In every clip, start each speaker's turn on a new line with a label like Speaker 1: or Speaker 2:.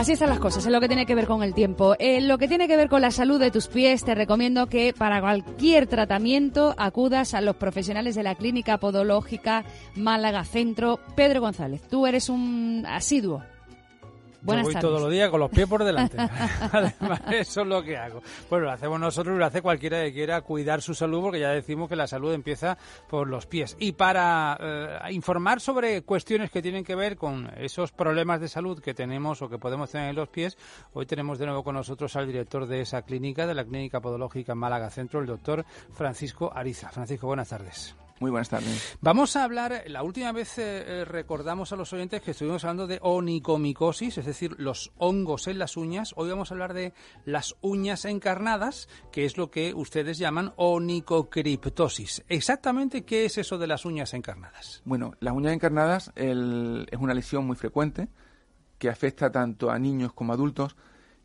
Speaker 1: Así están las cosas, en lo que tiene que ver con el tiempo. En lo que tiene que ver con la salud de tus pies, te recomiendo que para cualquier tratamiento acudas a los profesionales de la Clínica Podológica Málaga Centro. Pedro González, tú eres un asiduo
Speaker 2: Buenas Yo voy todos los días con los pies por delante. Además, eso es lo que hago. Bueno, lo hacemos nosotros y lo hace cualquiera que quiera cuidar su salud, porque ya decimos que la salud empieza por los pies. Y para eh, informar sobre cuestiones que tienen que ver con esos problemas de salud que tenemos o que podemos tener en los pies, hoy tenemos de nuevo con nosotros al director de esa clínica, de la Clínica Podológica Málaga Centro, el doctor Francisco Ariza. Francisco, buenas tardes.
Speaker 3: Muy buenas tardes.
Speaker 2: Vamos a hablar, la última vez eh, eh, recordamos a los oyentes que estuvimos hablando de onicomicosis, es decir, los hongos en las uñas. Hoy vamos a hablar de las uñas encarnadas, que es lo que ustedes llaman onicocriptosis. Exactamente, ¿qué es eso de las uñas encarnadas?
Speaker 3: Bueno, las uñas encarnadas es una lesión muy frecuente que afecta tanto a niños como a adultos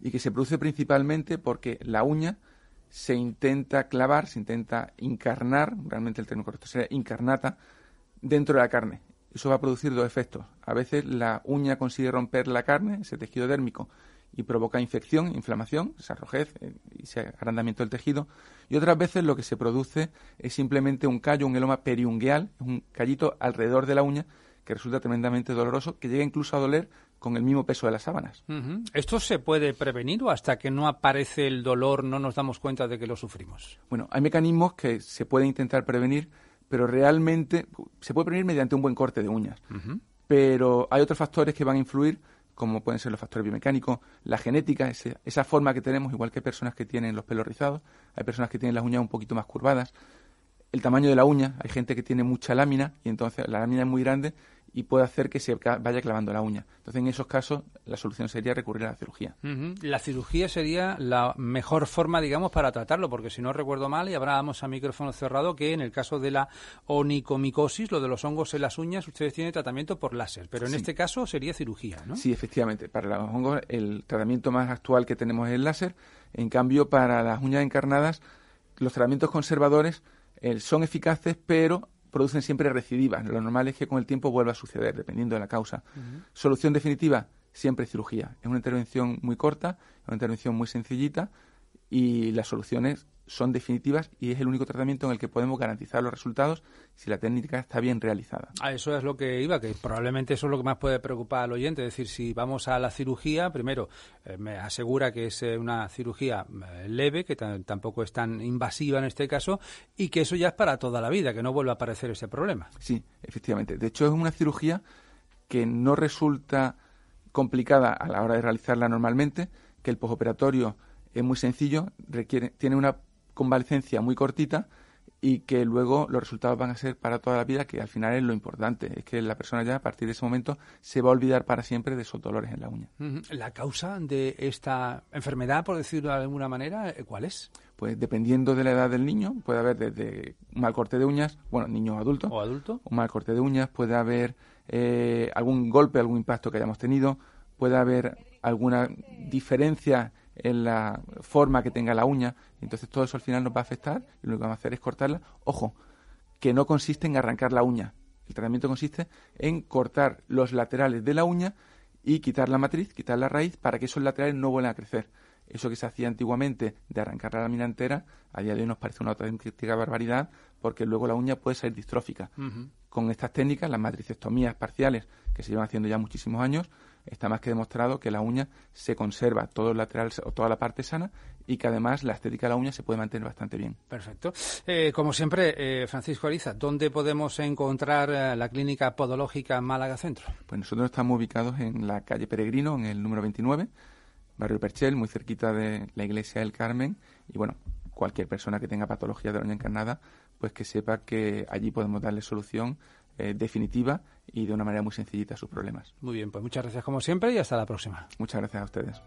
Speaker 3: y que se produce principalmente porque la uña se intenta clavar, se intenta encarnar, realmente el término correcto sería encarnata, dentro de la carne. Eso va a producir dos efectos. A veces la uña consigue romper la carne, ese tejido dérmico, y provoca infección, inflamación, esa rojez eh, y ese agrandamiento del tejido. Y otras veces lo que se produce es simplemente un callo, un heloma periungueal, un callito alrededor de la uña que resulta tremendamente doloroso, que llega incluso a doler con el mismo peso de las sábanas.
Speaker 2: ¿Esto se puede prevenir o hasta que no aparece el dolor no nos damos cuenta de que lo sufrimos?
Speaker 3: Bueno, hay mecanismos que se pueden intentar prevenir, pero realmente se puede prevenir mediante un buen corte de uñas. Pero hay otros factores que van a influir, como pueden ser los factores biomecánicos, la genética, esa forma que tenemos, igual que personas que tienen los pelos rizados, hay personas que tienen las uñas un poquito más curvadas, el tamaño de la uña, hay gente que tiene mucha lámina y entonces la lámina es muy grande y puede hacer que se vaya clavando la uña. Entonces, en esos casos, la solución sería recurrir a la cirugía.
Speaker 2: La cirugía sería la mejor forma, digamos, para tratarlo, porque si no recuerdo mal, y hablábamos a micrófono cerrado, que en el caso de la onicomicosis, lo de los hongos en las uñas, ustedes tienen tratamiento por láser, pero en este caso sería cirugía, ¿no?
Speaker 3: Sí, efectivamente. Para los hongos, el tratamiento más actual que tenemos es el láser. En cambio, para las uñas encarnadas, los tratamientos conservadores eh, son eficaces, pero producen siempre recidivas. Lo normal es que con el tiempo vuelva a suceder, dependiendo de la causa. Solución definitiva, siempre cirugía. Es una intervención muy corta, es una intervención muy sencillita y las soluciones son definitivas y es el único tratamiento en el que podemos garantizar los resultados si la técnica está bien realizada.
Speaker 2: A eso es lo que iba, que probablemente eso es lo que más puede preocupar al oyente. Es decir, si vamos a la cirugía, primero eh, me asegura que es eh, una cirugía eh, leve, que tampoco es tan invasiva en este caso, y que eso ya es para toda la vida, que no vuelva a aparecer ese problema.
Speaker 3: Sí, efectivamente. De hecho, es una cirugía que no resulta complicada a la hora de realizarla normalmente, que el posoperatorio es muy sencillo, requiere, tiene una convalecencia muy cortita y que luego los resultados van a ser para toda la vida, que al final es lo importante, es que la persona ya a partir de ese momento se va a olvidar para siempre de esos dolores en la uña.
Speaker 2: ¿La causa de esta enfermedad, por decirlo de alguna manera, eh, cuál es?
Speaker 3: Pues dependiendo de la edad del niño, puede haber desde un mal corte de uñas, bueno, niño o adulto,
Speaker 2: o adulto,
Speaker 3: un mal corte de uñas, puede haber eh, algún golpe, algún impacto que hayamos tenido, puede haber alguna diferencia en la forma que tenga la uña. Entonces todo eso al final nos va a afectar y lo que vamos a hacer es cortarla. Ojo, que no consiste en arrancar la uña. El tratamiento consiste en cortar los laterales de la uña y quitar la matriz, quitar la raíz para que esos laterales no vuelvan a crecer. Eso que se hacía antiguamente de arrancar la lámina entera, a día de hoy nos parece una auténtica barbaridad porque luego la uña puede ser distrófica. Con estas técnicas, las matricectomías parciales, que se llevan haciendo ya muchísimos años, está más que demostrado que la uña se conserva todo el lateral o toda la parte sana y que además la estética de la uña se puede mantener bastante bien.
Speaker 2: Perfecto. Eh, como siempre, eh, Francisco Ariza, ¿dónde podemos encontrar eh, la clínica podológica Málaga Centro?
Speaker 3: Pues nosotros estamos ubicados en la calle Peregrino, en el número 29, barrio Perchel, muy cerquita de la iglesia del Carmen. Y bueno, cualquier persona que tenga patología de la uña encarnada, pues que sepa que allí podemos darle solución eh, definitiva y de una manera muy sencillita sus problemas.
Speaker 2: Muy bien, pues muchas gracias como siempre y hasta la próxima.
Speaker 3: Muchas gracias a ustedes.